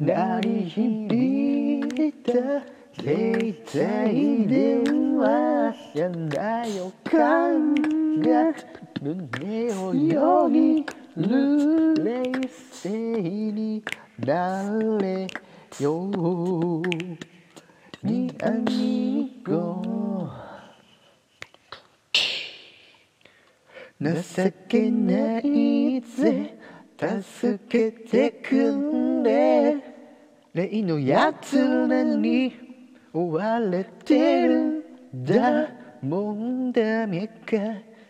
鳴り響いた携帯電話やな予感が胸をよぎる冷静になれよにアミゴ情けないぜ。助けてくれ例のやつらに追われてる。だもんダメか。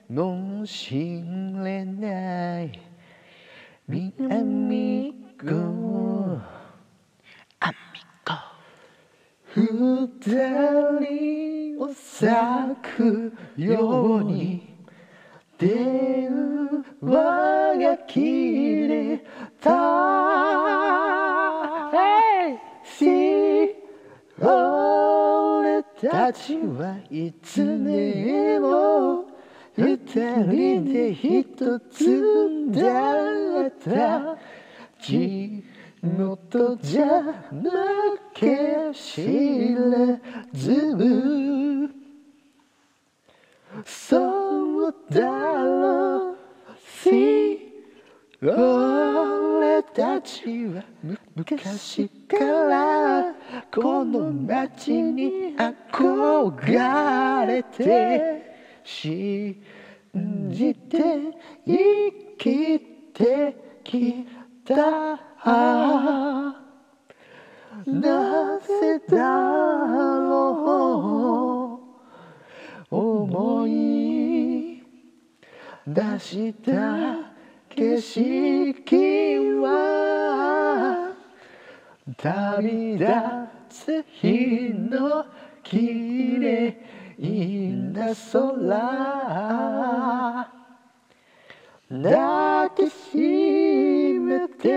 もしれない。みアミゴアミゴ二人を咲くように。電話が切れたたちはいつでも二人で一つだった。地元じゃ負け知らず。そうだろう。See 俺たちは昔からこの街に憧れて信じて生きてきたなぜだろう思い出した景色は旅立夏日の綺麗な空。抱きしめて